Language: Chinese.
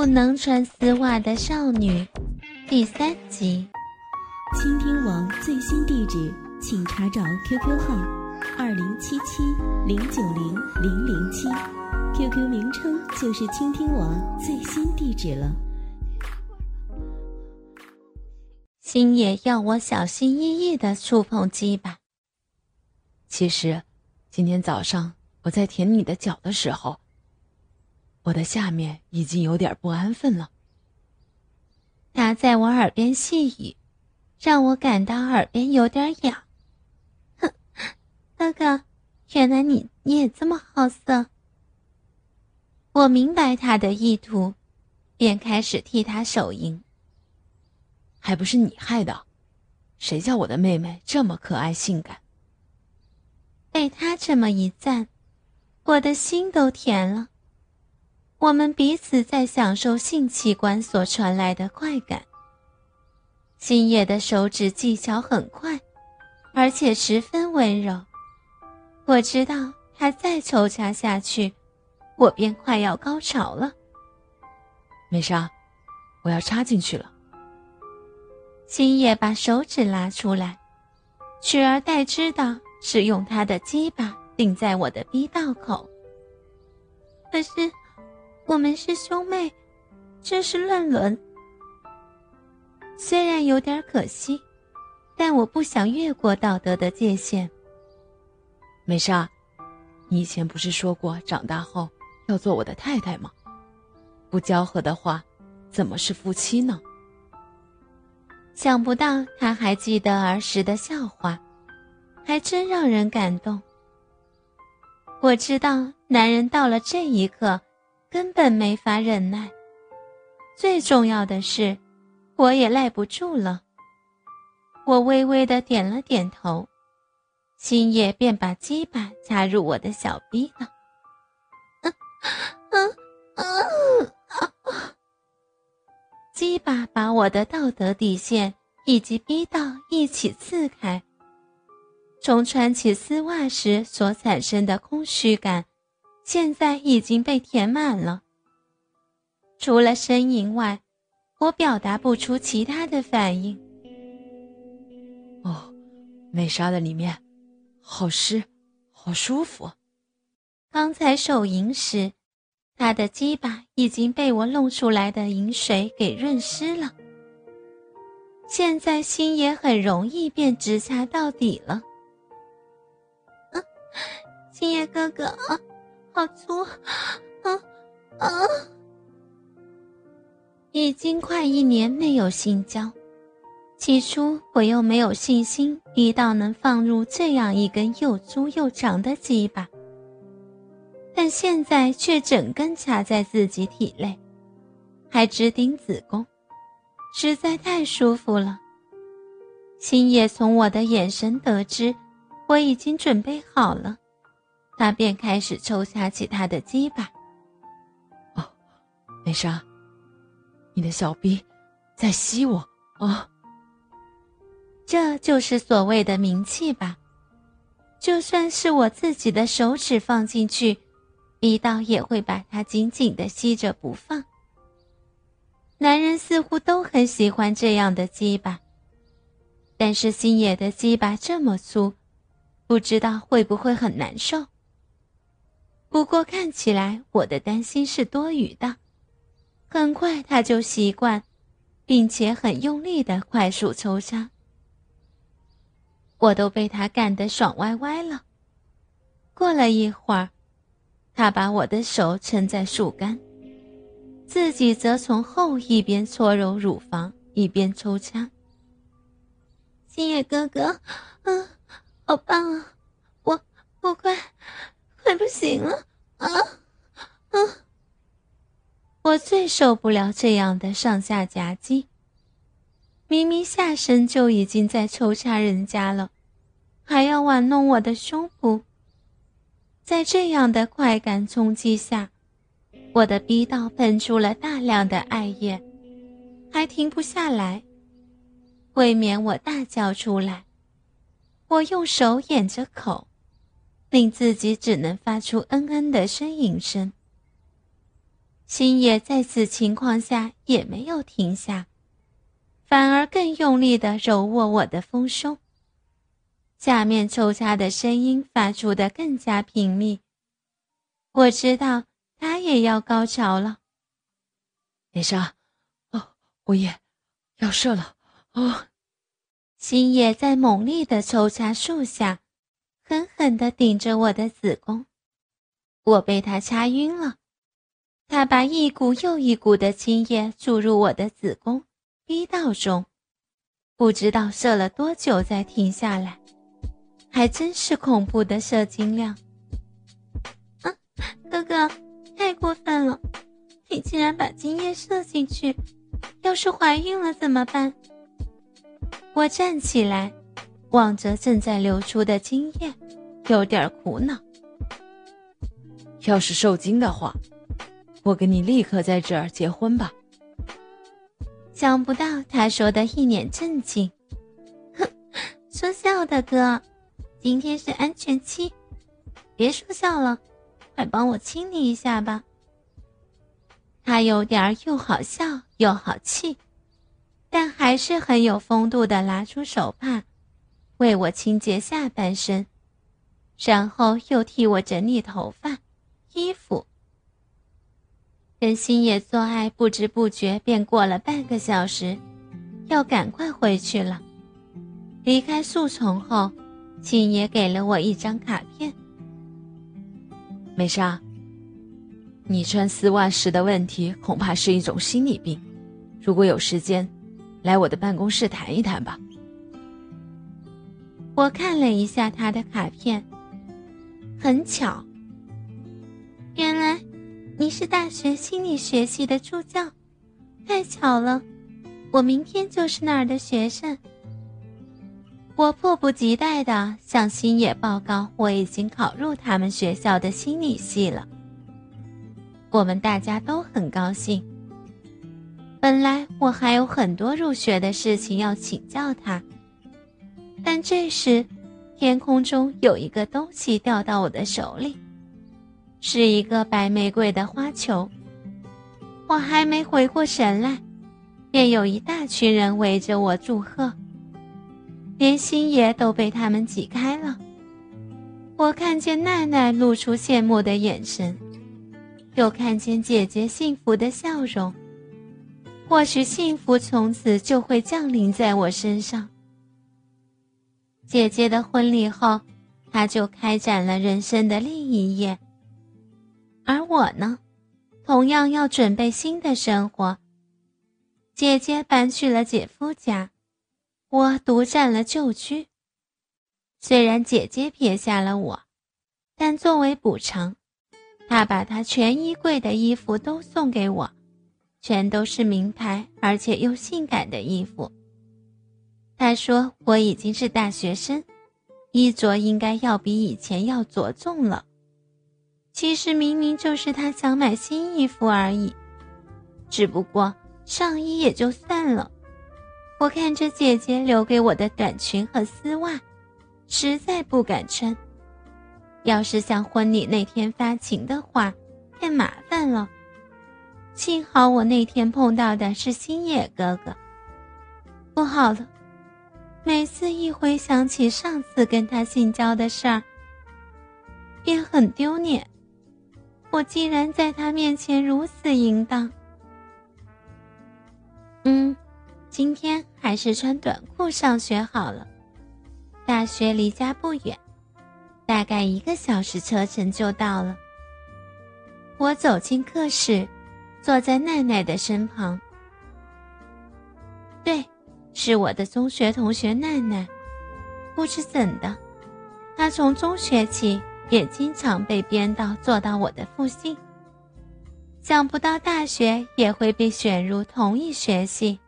部能穿丝袜的少女第三集。倾听网最新地址，请查找 QQ 号二零七七零九零零零七，QQ 名称就是倾听网最新地址了。星野要我小心翼翼的触碰鸡巴。其实，今天早上我在舔你的脚的时候。我的下面已经有点不安分了。他在我耳边细语，让我感到耳边有点痒。哼，哥哥，原来你你也这么好色。我明白他的意图，便开始替他手淫。还不是你害的，谁叫我的妹妹这么可爱性感？被他这么一赞，我的心都甜了。我们彼此在享受性器官所传来的快感。星野的手指技巧很快，而且十分温柔。我知道他再抽插下去，我便快要高潮了。美莎，我要插进去了。星野把手指拉出来，取而代之的是用他的鸡巴顶在我的逼道口。可是。我们是兄妹，这是乱伦。虽然有点可惜，但我不想越过道德的界限。美莎，你以前不是说过长大后要做我的太太吗？不交合的话，怎么是夫妻呢？想不到他还记得儿时的笑话，还真让人感动。我知道，男人到了这一刻。根本没法忍耐。最重要的是，我也耐不住了。我微微的点了点头，星野便把鸡巴插入我的小逼了。嗯嗯嗯！鸡巴把我的道德底线以及逼道一起刺开。从穿起丝袜时所产生的空虚感。现在已经被填满了。除了呻吟外，我表达不出其他的反应。哦，美莎的里面，好湿，好舒服。刚才手淫时，他的鸡巴已经被我弄出来的淫水给润湿了。现在心也很容易便直插到底了。啊，星爷哥哥啊！好粗，啊啊！已经快一年没有性交，起初我又没有信心遇到能放入这样一根又粗又长的鸡巴，但现在却整根卡在自己体内，还直顶子宫，实在太舒服了。星野从我的眼神得知，我已经准备好了。他便开始抽插起他的鸡巴。哦，美莎，你的小逼在吸我啊！这就是所谓的名气吧？就算是我自己的手指放进去，逼道也会把它紧紧的吸着不放。男人似乎都很喜欢这样的鸡巴，但是星野的鸡巴这么粗，不知道会不会很难受。不过看起来我的担心是多余的，很快他就习惯，并且很用力的快速抽插。我都被他干得爽歪歪了。过了一会儿，他把我的手撑在树干，自己则从后一边搓揉乳房，一边抽插。星野哥哥，嗯，好棒啊！我我快。快不行了啊！啊！我最受不了这样的上下夹击。明明下身就已经在抽插人家了，还要玩弄我的胸脯。在这样的快感冲击下，我的逼道喷出了大量的艾叶，还停不下来。未免我大叫出来，我用手掩着口。令自己只能发出嗯嗯的呻吟声。星野在此情况下也没有停下，反而更用力地揉握我的丰胸。下面抽插的声音发出的更加频密。我知道他也要高潮了。美莎，哦，我也要射了。哦，星野在猛烈的抽插数下，狠狠地顶着我的子宫，我被他掐晕了。他把一股又一股的精液注入我的子宫、逼道中，不知道射了多久才停下来，还真是恐怖的射精量。啊，哥哥，太过分了！你竟然把精液射进去，要是怀孕了怎么办？我站起来，望着正在流出的精液，有点苦恼。要是受精的话。我跟你立刻在这儿结婚吧。想不到他说的一脸震惊，哼，说笑的哥，今天是安全期，别说笑了，快帮我清理一下吧。他有点又好笑又好气，但还是很有风度的拿出手帕，为我清洁下半身，然后又替我整理头发、衣服。跟星野做爱，不知不觉便过了半个小时，要赶快回去了。离开树丛后，星野给了我一张卡片。美莎，你穿丝袜时的问题恐怕是一种心理病。如果有时间，来我的办公室谈一谈吧。我看了一下他的卡片，很巧，原来。你是大学心理学系的助教，太巧了，我明天就是那儿的学生。我迫不及待地向星野报告，我已经考入他们学校的心理系了。我们大家都很高兴。本来我还有很多入学的事情要请教他，但这时，天空中有一个东西掉到我的手里。是一个白玫瑰的花球，我还没回过神来，便有一大群人围着我祝贺，连星爷都被他们挤开了。我看见奈奈露出羡慕的眼神，又看见姐姐幸福的笑容，或许幸福从此就会降临在我身上。姐姐的婚礼后，她就开展了人生的另一页。而我呢，同样要准备新的生活。姐姐搬去了姐夫家，我独占了旧居。虽然姐姐撇下了我，但作为补偿，她把她全衣柜的衣服都送给我，全都是名牌而且又性感的衣服。他说我已经是大学生，衣着应该要比以前要着重了。其实明明就是他想买新衣服而已，只不过上衣也就算了。我看着姐姐留给我的短裙和丝袜，实在不敢穿。要是像婚礼那天发情的话，太麻烦了。幸好我那天碰到的是星野哥哥。不好了，每次一回想起上次跟他性交的事儿，便很丢脸。我竟然在他面前如此淫荡。嗯，今天还是穿短裤上学好了。大学离家不远，大概一个小时车程就到了。我走进课室，坐在奈奈的身旁。对，是我的中学同学奈奈。不知怎的，她从中学起。也经常被编到做到我的附近，想不到大学也会被选入同一学系。